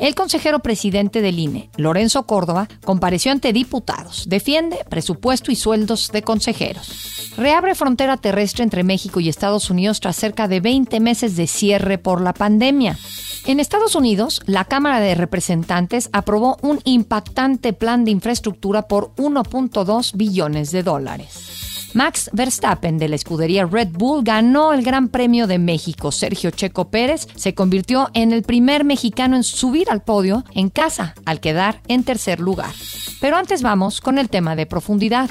El consejero presidente del INE, Lorenzo Córdoba, compareció ante diputados, defiende presupuesto y sueldos de consejeros. Reabre frontera terrestre entre México y Estados Unidos tras cerca de 20 meses de cierre por la pandemia. En Estados Unidos, la Cámara de Representantes aprobó un impactante plan de infraestructura por 1.2 billones de dólares. Max Verstappen de la escudería Red Bull ganó el Gran Premio de México. Sergio Checo Pérez se convirtió en el primer mexicano en subir al podio en casa al quedar en tercer lugar. Pero antes vamos con el tema de profundidad.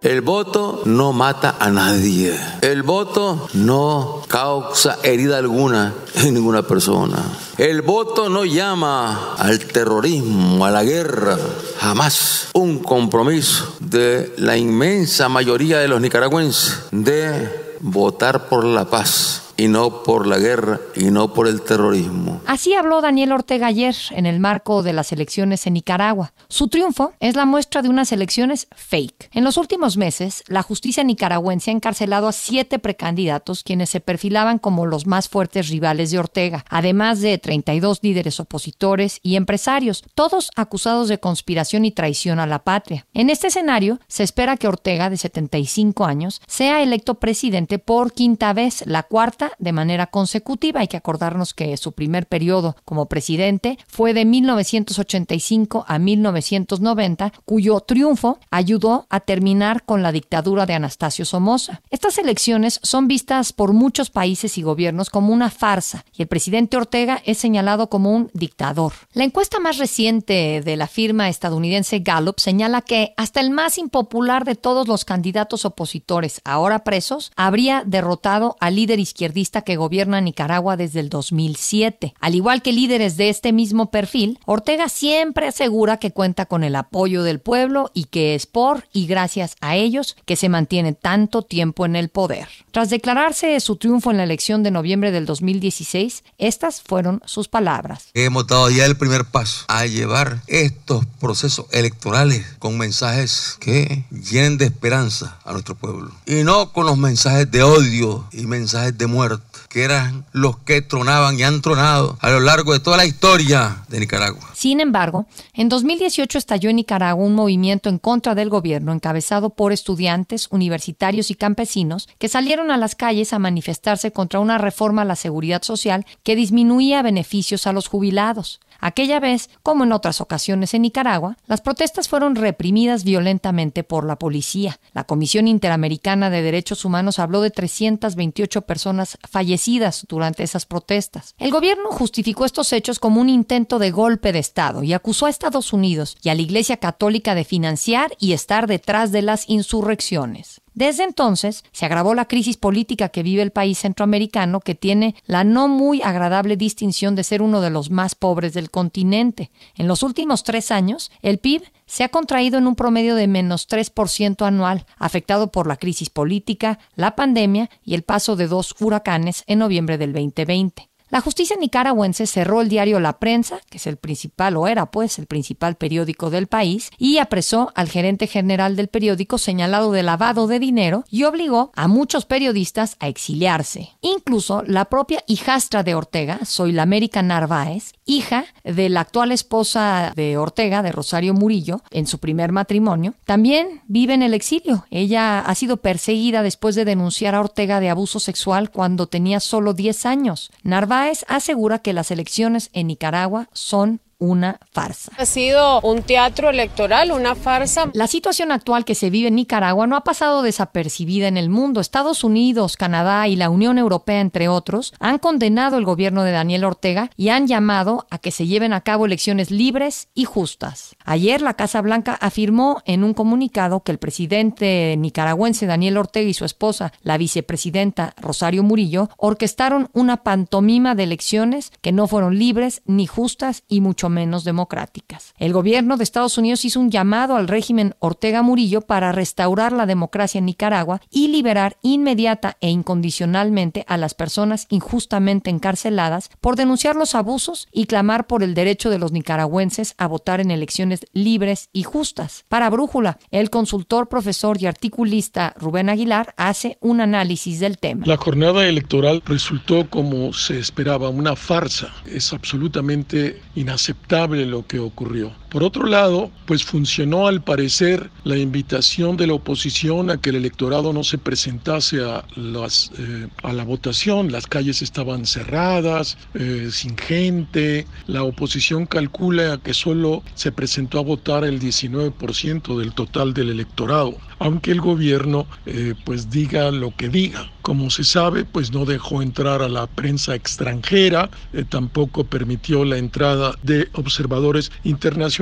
El voto no mata a nadie. El voto no causa herida alguna en ninguna persona. El voto no llama al terrorismo, a la guerra. Jamás un compromiso de la inmensa mayoría de los nicaragüenses de votar por la paz y no por la guerra y no por el terrorismo. Así habló Daniel Ortega ayer en el marco de las elecciones en Nicaragua. Su triunfo es la muestra de unas elecciones fake. En los últimos meses, la justicia nicaragüense ha encarcelado a siete precandidatos quienes se perfilaban como los más fuertes rivales de Ortega, además de 32 líderes opositores y empresarios, todos acusados de conspiración y traición a la patria. En este escenario, se espera que Ortega, de 75 años, sea electo presidente por quinta vez, la cuarta de manera consecutiva. Hay que acordarnos que su primer periodo como presidente fue de 1985 a 1990, cuyo triunfo ayudó a terminar con la dictadura de Anastasio Somoza. Estas elecciones son vistas por muchos países y gobiernos como una farsa y el presidente Ortega es señalado como un dictador. La encuesta más reciente de la firma estadounidense Gallup señala que hasta el más impopular de todos los candidatos opositores ahora presos habría derrotado al líder izquierdista que gobierna Nicaragua desde el 2007. Al igual que líderes de este mismo perfil, Ortega siempre asegura que cuenta con el apoyo del pueblo y que es por y gracias a ellos que se mantiene tanto tiempo en el poder. Tras declararse su triunfo en la elección de noviembre del 2016, estas fueron sus palabras. Hemos dado ya el primer paso a llevar estos procesos electorales con mensajes que llenen de esperanza a nuestro pueblo y no con los mensajes de odio y mensajes de muerte que eran los que tronaban y han tronado a lo largo de toda la historia de Nicaragua. Sin embargo, en 2018 estalló en Nicaragua un movimiento en contra del gobierno encabezado por estudiantes, universitarios y campesinos que salieron a las calles a manifestarse contra una reforma a la seguridad social que disminuía beneficios a los jubilados. Aquella vez, como en otras ocasiones en Nicaragua, las protestas fueron reprimidas violentamente por la policía. La Comisión Interamericana de Derechos Humanos habló de 328 personas fallecidas durante esas protestas. El gobierno justificó estos hechos como un intento de golpe de Estado y acusó a Estados Unidos y a la Iglesia Católica de financiar y estar detrás de las insurrecciones. Desde entonces se agravó la crisis política que vive el país centroamericano, que tiene la no muy agradable distinción de ser uno de los más pobres del continente. En los últimos tres años, el PIB se ha contraído en un promedio de menos 3% anual, afectado por la crisis política, la pandemia y el paso de dos huracanes en noviembre del 2020. La justicia nicaragüense cerró el diario La Prensa, que es el principal o era pues el principal periódico del país, y apresó al gerente general del periódico señalado de lavado de dinero y obligó a muchos periodistas a exiliarse. Incluso la propia hijastra de Ortega, Soy la América Narváez, hija de la actual esposa de Ortega, de Rosario Murillo, en su primer matrimonio, también vive en el exilio. Ella ha sido perseguida después de denunciar a Ortega de abuso sexual cuando tenía solo 10 años. Narváez asegura que las elecciones en Nicaragua son una farsa. Ha sido un teatro electoral, una farsa. La situación actual que se vive en Nicaragua no ha pasado desapercibida en el mundo. Estados Unidos, Canadá y la Unión Europea, entre otros, han condenado el gobierno de Daniel Ortega y han llamado a que se lleven a cabo elecciones libres y justas. Ayer la Casa Blanca afirmó en un comunicado que el presidente nicaragüense Daniel Ortega y su esposa, la vicepresidenta Rosario Murillo, orquestaron una pantomima de elecciones que no fueron libres ni justas y mucho menos democráticas. El gobierno de Estados Unidos hizo un llamado al régimen Ortega Murillo para restaurar la democracia en Nicaragua y liberar inmediata e incondicionalmente a las personas injustamente encarceladas por denunciar los abusos y clamar por el derecho de los nicaragüenses a votar en elecciones libres y justas. Para Brújula, el consultor, profesor y articulista Rubén Aguilar hace un análisis del tema. La jornada electoral resultó como se esperaba, una farsa. Es absolutamente inaceptable lo que ocurrió. Por otro lado, pues funcionó al parecer la invitación de la oposición a que el electorado no se presentase a, eh, la votación. Las calles estaban cerradas, eh, sin gente. La oposición calcula que solo se presentó a votar el 19% del total del electorado, aunque el gobierno eh, pues diga lo que diga. Como se sabe, pues no dejó entrar a la prensa extranjera, tampoco permitió la entrada de observadores internacionales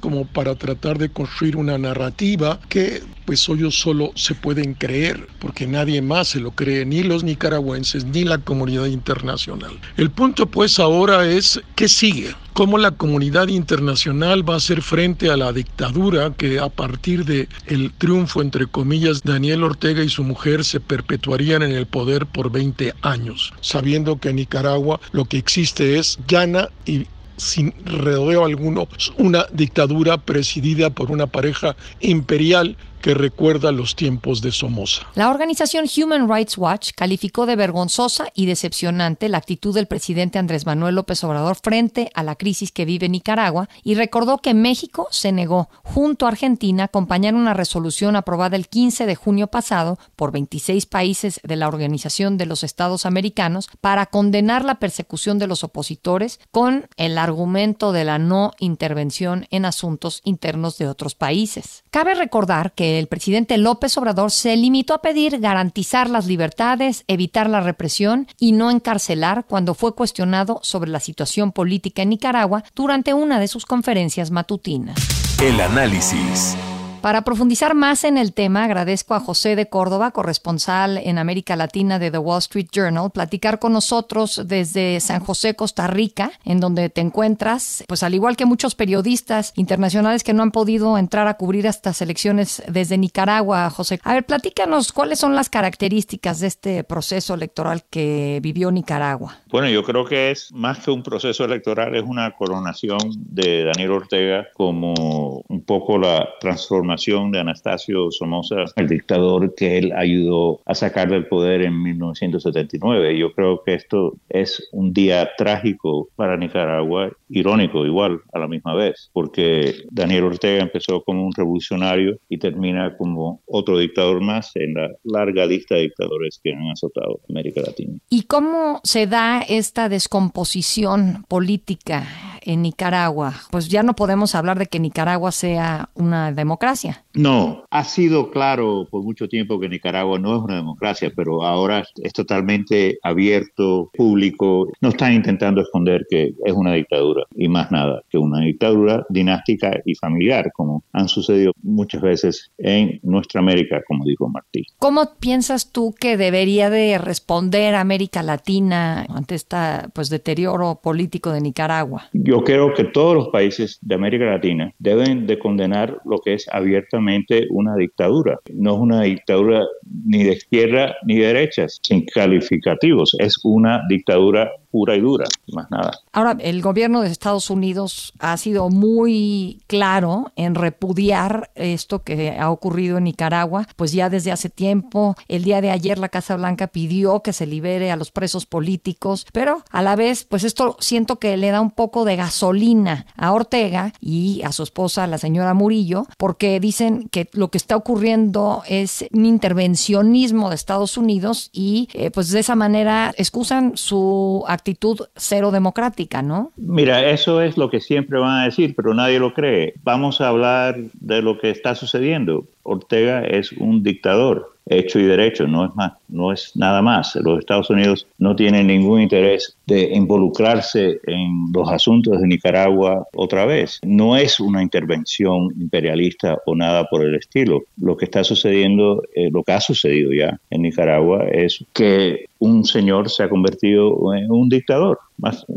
como para tratar de construir una narrativa que pues ellos solo se pueden creer, porque nadie más se lo cree, ni los nicaragüenses, ni la comunidad internacional. El punto pues ahora es, ¿qué sigue? cómo la comunidad internacional va a hacer frente a la dictadura que a partir de el triunfo entre comillas Daniel Ortega y su mujer se perpetuarían en el poder por 20 años, sabiendo que en Nicaragua lo que existe es gana y sin redeo alguno, una dictadura presidida por una pareja imperial que recuerda los tiempos de Somoza. La organización Human Rights Watch calificó de vergonzosa y decepcionante la actitud del presidente Andrés Manuel López Obrador frente a la crisis que vive Nicaragua y recordó que México se negó, junto a Argentina, a acompañar una resolución aprobada el 15 de junio pasado por 26 países de la Organización de los Estados Americanos para condenar la persecución de los opositores con el argumento de la no intervención en asuntos internos de otros países. Cabe recordar que el presidente López Obrador se limitó a pedir garantizar las libertades, evitar la represión y no encarcelar cuando fue cuestionado sobre la situación política en Nicaragua durante una de sus conferencias matutinas. El análisis. Para profundizar más en el tema, agradezco a José de Córdoba, corresponsal en América Latina de The Wall Street Journal, platicar con nosotros desde San José, Costa Rica, en donde te encuentras, pues al igual que muchos periodistas internacionales que no han podido entrar a cubrir estas elecciones desde Nicaragua, José. A ver, platícanos cuáles son las características de este proceso electoral que vivió Nicaragua. Bueno, yo creo que es más que un proceso electoral, es una coronación de Daniel Ortega como un poco la transformación de Anastasio Somoza, el dictador que él ayudó a sacar del poder en 1979. Yo creo que esto es un día trágico para Nicaragua, irónico igual a la misma vez, porque Daniel Ortega empezó como un revolucionario y termina como otro dictador más en la larga lista de dictadores que han azotado América Latina. ¿Y cómo se da esta descomposición política en Nicaragua? Pues ya no podemos hablar de que Nicaragua sea una democracia no, ha sido claro por mucho tiempo que Nicaragua no es una democracia, pero ahora es totalmente abierto, público. No están intentando esconder que es una dictadura y más nada que una dictadura dinástica y familiar, como han sucedido muchas veces en nuestra América, como dijo Martí. ¿Cómo piensas tú que debería de responder América Latina ante este pues, deterioro político de Nicaragua? Yo creo que todos los países de América Latina deben de condenar lo que es abiertamente una dictadura. No es una dictadura ni de izquierda ni de derecha, sin calificativos. Es una dictadura pura y dura, más nada. Ahora, el gobierno de Estados Unidos ha sido muy claro en repudiar esto que ha ocurrido en Nicaragua, pues ya desde hace tiempo, el día de ayer la Casa Blanca pidió que se libere a los presos políticos, pero a la vez, pues esto siento que le da un poco de gasolina a Ortega y a su esposa, la señora Murillo, porque dicen que lo que está ocurriendo es un intervencionismo de Estados Unidos y eh, pues de esa manera excusan su actitud cero democrática, ¿no? Mira, eso es lo que siempre van a decir, pero nadie lo cree. Vamos a hablar de lo que está sucediendo. Ortega es un dictador hecho y derecho, no es más no es nada más. Los Estados Unidos no tienen ningún interés de involucrarse en los asuntos de Nicaragua otra vez. No es una intervención imperialista o nada por el estilo. Lo que está sucediendo, eh, lo que ha sucedido ya en Nicaragua es que un señor se ha convertido en un dictador.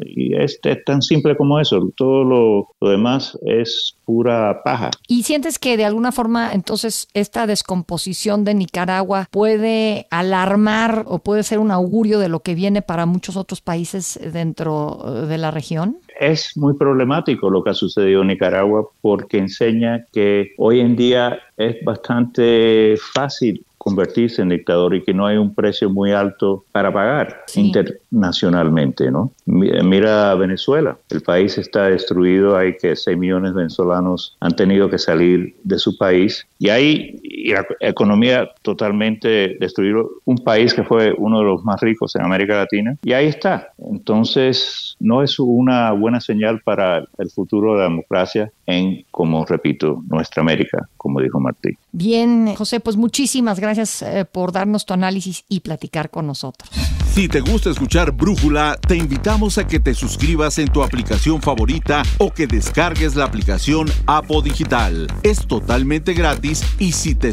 y es, tan simple como eso. Todo lo, demás es pura paja. ¿Y sientes que de alguna forma entonces esta descomposición de Nicaragua puede alarmar o puede ser un augurio de lo que viene para muchos otros países dentro de la región? Es muy problemático lo que ha sucedido en Nicaragua porque enseña que hoy en día es bastante fácil convertirse en dictador y que no hay un precio muy alto para pagar internacionalmente, ¿no? Mira Venezuela, el país está destruido, hay que 6 millones de venezolanos han tenido que salir de su país y hay la economía totalmente destruida, un país que fue uno de los más ricos en América Latina y ahí está. Entonces, no es una buena señal para el futuro de la democracia en, como repito, nuestra América, como dijo Martí. Bien, José, pues muchísimas gracias eh, por darnos tu análisis y platicar con nosotros. Si te gusta escuchar Brújula, te invitamos a que te suscribas en tu aplicación favorita o que descargues la aplicación Apo Digital. Es totalmente gratis y si te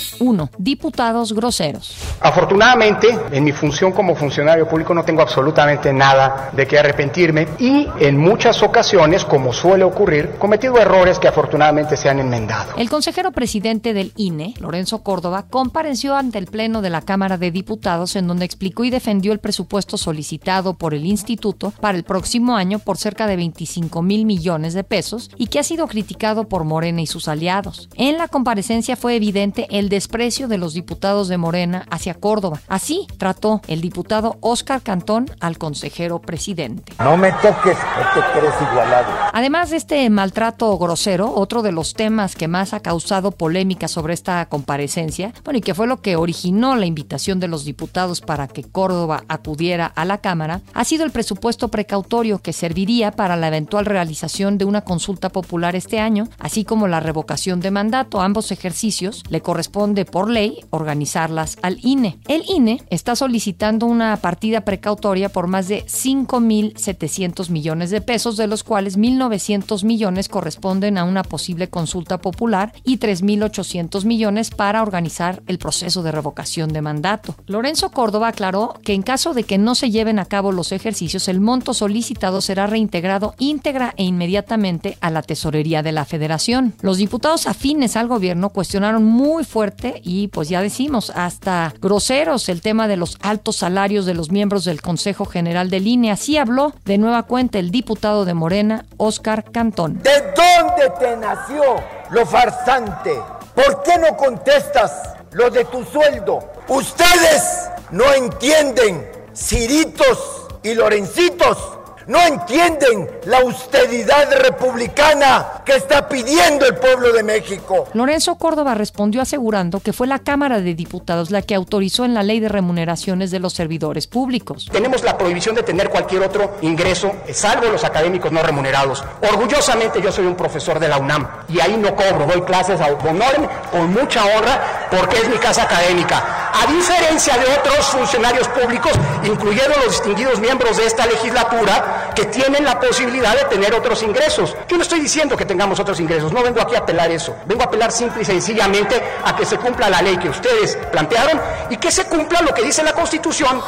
1. Diputados groseros. Afortunadamente, en mi función como funcionario público no tengo absolutamente nada de qué arrepentirme y en muchas ocasiones, como suele ocurrir, cometido errores que afortunadamente se han enmendado. El consejero presidente del INE, Lorenzo Córdoba, compareció ante el Pleno de la Cámara de Diputados en donde explicó y defendió el presupuesto solicitado por el instituto para el próximo año por cerca de 25 mil millones de pesos y que ha sido criticado por Morena y sus aliados. En la comparecencia fue evidente el desprecio de los diputados de Morena hacia Córdoba. Así trató el diputado Óscar Cantón al consejero presidente. No me toques, no te crees igualado. Además de este maltrato grosero, otro de los temas que más ha causado polémica sobre esta comparecencia, bueno, y que fue lo que originó la invitación de los diputados para que Córdoba acudiera a la Cámara, ha sido el presupuesto precautorio que serviría para la eventual realización de una consulta popular este año, así como la revocación de mandato. ambos ejercicios le corresponde por ley organizarlas al INE. El INE está solicitando una partida precautoria por más de 5.700 millones de pesos, de los cuales 1.900 millones corresponden a una posible consulta popular y 3.800 millones para organizar el proceso de revocación de mandato. Lorenzo Córdoba aclaró que en caso de que no se lleven a cabo los ejercicios, el monto solicitado será reintegrado íntegra e inmediatamente a la tesorería de la federación. Los diputados afines al gobierno cuestionaron muy fuerte y pues ya decimos hasta groseros el tema de los altos salarios de los miembros del Consejo General de Línea. Así habló de nueva cuenta el diputado de Morena, Óscar Cantón. ¿De dónde te nació lo farsante? ¿Por qué no contestas lo de tu sueldo? Ustedes no entienden, Ciritos y Lorencitos no entienden la austeridad republicana que está pidiendo el pueblo de México. Lorenzo Córdoba respondió asegurando que fue la Cámara de Diputados la que autorizó en la ley de remuneraciones de los servidores públicos. Tenemos la prohibición de tener cualquier otro ingreso, salvo los académicos no remunerados. Orgullosamente yo soy un profesor de la UNAM y ahí no cobro, doy clases a honor con mucha honra porque es mi casa académica. A diferencia de otros funcionarios públicos, incluyendo los distinguidos miembros de esta legislatura, que tienen la posibilidad de tener otros ingresos. Yo no estoy diciendo que tengamos otros ingresos, no vengo aquí a apelar eso, vengo a apelar simple y sencillamente a que se cumpla la ley que ustedes plantearon y que se cumpla lo que dice la Constitución.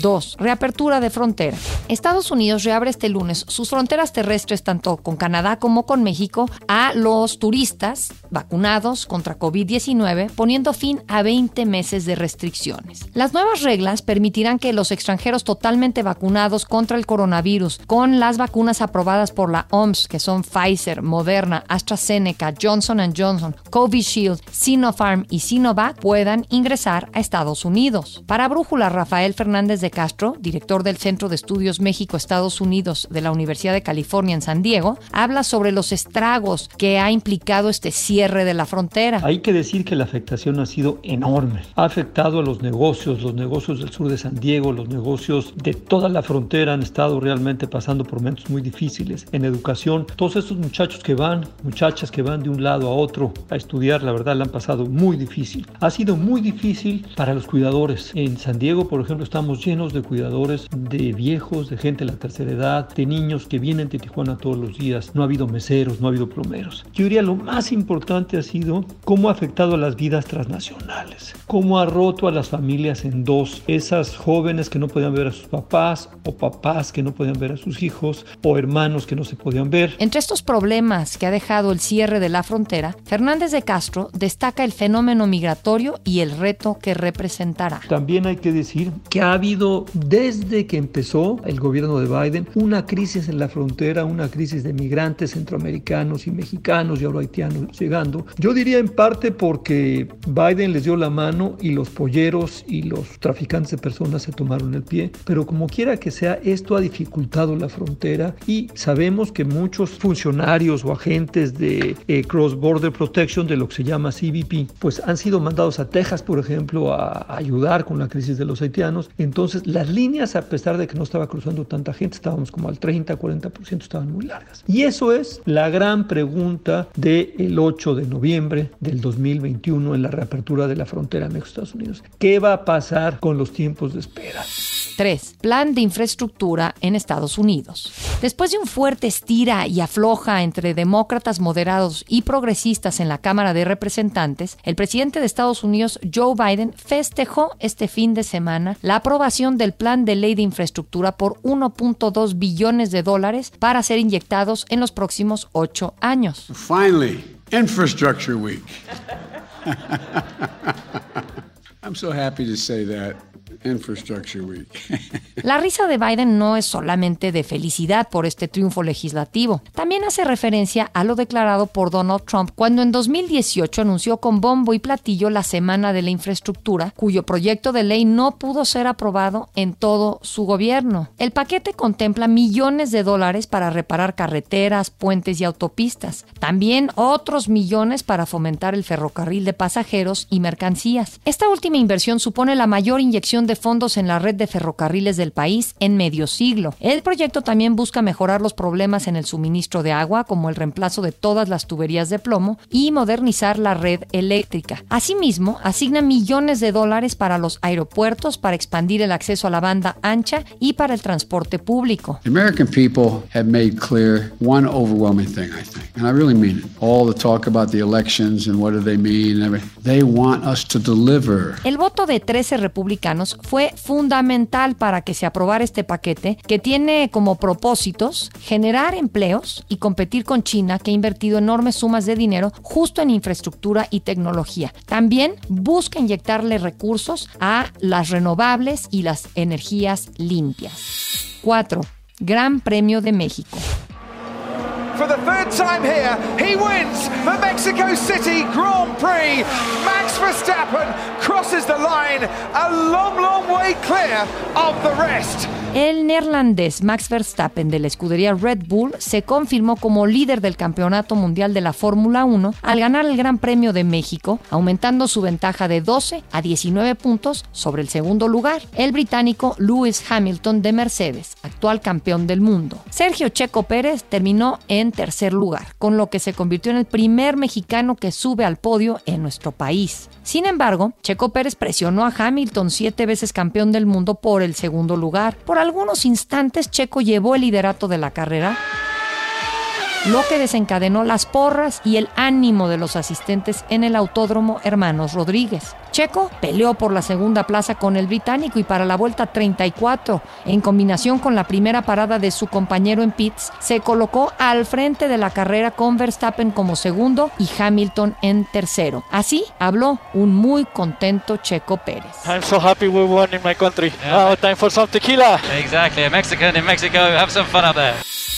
2. Reapertura de frontera. Estados Unidos reabre este lunes sus fronteras terrestres tanto con Canadá como con México a los turistas vacunados contra COVID-19, poniendo fin a 20 meses de restricciones. Las nuevas reglas permitirán que los extranjeros totalmente vacunados contra el coronavirus con las vacunas aprobadas por la OMS, que son Pfizer, Moderna, AstraZeneca, Johnson Johnson, Covishield, Sinopharm y Sinovac, puedan ingresar a Estados Unidos. Para Brújula, Rafael Fernández de Castro, director del Centro de Estudios México-Estados Unidos de la Universidad de California en San Diego, habla sobre los estragos que ha implicado este cierre de la frontera. Hay que decir que la afectación ha sido enorme. Ha afectado a los negocios, los negocios del sur de San Diego, los negocios de toda la frontera han estado realmente pasando por momentos muy difíciles. En educación, todos estos muchachos que van, muchachas que van de un lado a otro a estudiar, la verdad, la han pasado muy difícil. Ha sido muy difícil para los cuidadores. En San Diego, por ejemplo, estamos llenos de cuidadores, de viejos, de gente de la tercera edad, de niños que vienen de Tijuana todos los días. No ha habido meseros, no ha habido plomeros. Yo diría lo más importante ha sido cómo ha afectado a las vidas transnacionales, cómo ha roto a las familias en dos, esas jóvenes que no podían ver a sus papás o papás que no podían ver a sus hijos o hermanos que no se podían ver. Entre estos problemas que ha dejado el cierre de la frontera, Fernández de Castro destaca el fenómeno migratorio y el reto que representará. También hay que decir que ha habido desde que empezó el gobierno de Biden una crisis en la frontera, una crisis de migrantes centroamericanos y mexicanos y ahora haitianos llegando. Yo diría en parte porque Biden les dio la mano y los polleros y los traficantes de personas se tomaron el pie, pero como quiera que sea, esto ha dificultado la frontera y sabemos que muchos funcionarios o agentes de eh, Cross Border Protection, de lo que se llama CBP, pues han sido mandados a Texas, por ejemplo, a ayudar con la crisis de los haitianos. Entonces, las líneas, a pesar de que no estaba cruzando tanta gente, estábamos como al 30, 40%, estaban muy largas. Y eso es la gran pregunta del 8 de noviembre del 2021 en la reapertura de la frontera México-Estados Unidos. ¿Qué va a pasar con los tiempos de espera? 3. Plan de infraestructura en Estados Unidos. Después de un fuerte estira y afloja entre demócratas moderados y progresistas en la Cámara de Representantes, el presidente de Estados Unidos, Joe Biden, festejó este fin de semana la aprobación del plan de ley de infraestructura por 1.2 billones de dólares para ser inyectados en los próximos ocho años. Finally, Infrastructure Week. I'm so happy to say that. Infrastructure Week. La risa de Biden no es solamente de felicidad por este triunfo legislativo, también hace referencia a lo declarado por Donald Trump cuando en 2018 anunció con bombo y platillo la Semana de la Infraestructura, cuyo proyecto de ley no pudo ser aprobado en todo su gobierno. El paquete contempla millones de dólares para reparar carreteras, puentes y autopistas, también otros millones para fomentar el ferrocarril de pasajeros y mercancías. Esta última inversión supone la mayor inyección de fondos en la red de ferrocarriles del país en medio siglo. El proyecto también busca mejorar los problemas en el suministro de agua, como el reemplazo de todas las tuberías de plomo, y modernizar la red eléctrica. Asimismo, asigna millones de dólares para los aeropuertos, para expandir el acceso a la banda ancha y para el transporte público. American people have made clear one overwhelming thing, I think, and I really mean it. All the talk about the elections and what do they mean, they want us to deliver. El voto de 13 republicanos fue fundamental para que se aprobara este paquete que tiene como propósitos generar empleos y competir con China que ha invertido enormes sumas de dinero justo en infraestructura y tecnología. También busca inyectarle recursos a las renovables y las energías limpias. 4. Gran Premio de México. For the third time here, he wins the Mexico City Grand Prix. Verstappen crosses the line a long, long way clear of the rest. El neerlandés Max Verstappen de la escudería Red Bull se confirmó como líder del Campeonato Mundial de la Fórmula 1 al ganar el Gran Premio de México, aumentando su ventaja de 12 a 19 puntos sobre el segundo lugar, el británico Lewis Hamilton de Mercedes, actual campeón del mundo. Sergio Checo Pérez terminó en tercer lugar, con lo que se convirtió en el primer mexicano que sube al podio en nuestro país. Sin embargo, Checo Pérez presionó a Hamilton, siete veces campeón del mundo, por el segundo lugar. Por algunos instantes, Checo llevó el liderato de la carrera lo que desencadenó las porras y el ánimo de los asistentes en el Autódromo Hermanos Rodríguez. Checo peleó por la segunda plaza con el británico y para la vuelta 34, en combinación con la primera parada de su compañero en pits, se colocó al frente de la carrera con Verstappen como segundo y Hamilton en tercero. Así habló un muy contento Checo Pérez. I'm so happy we won in my country. Now time for some tequila. Exactly, Mexican in Mexico, have some fun up there.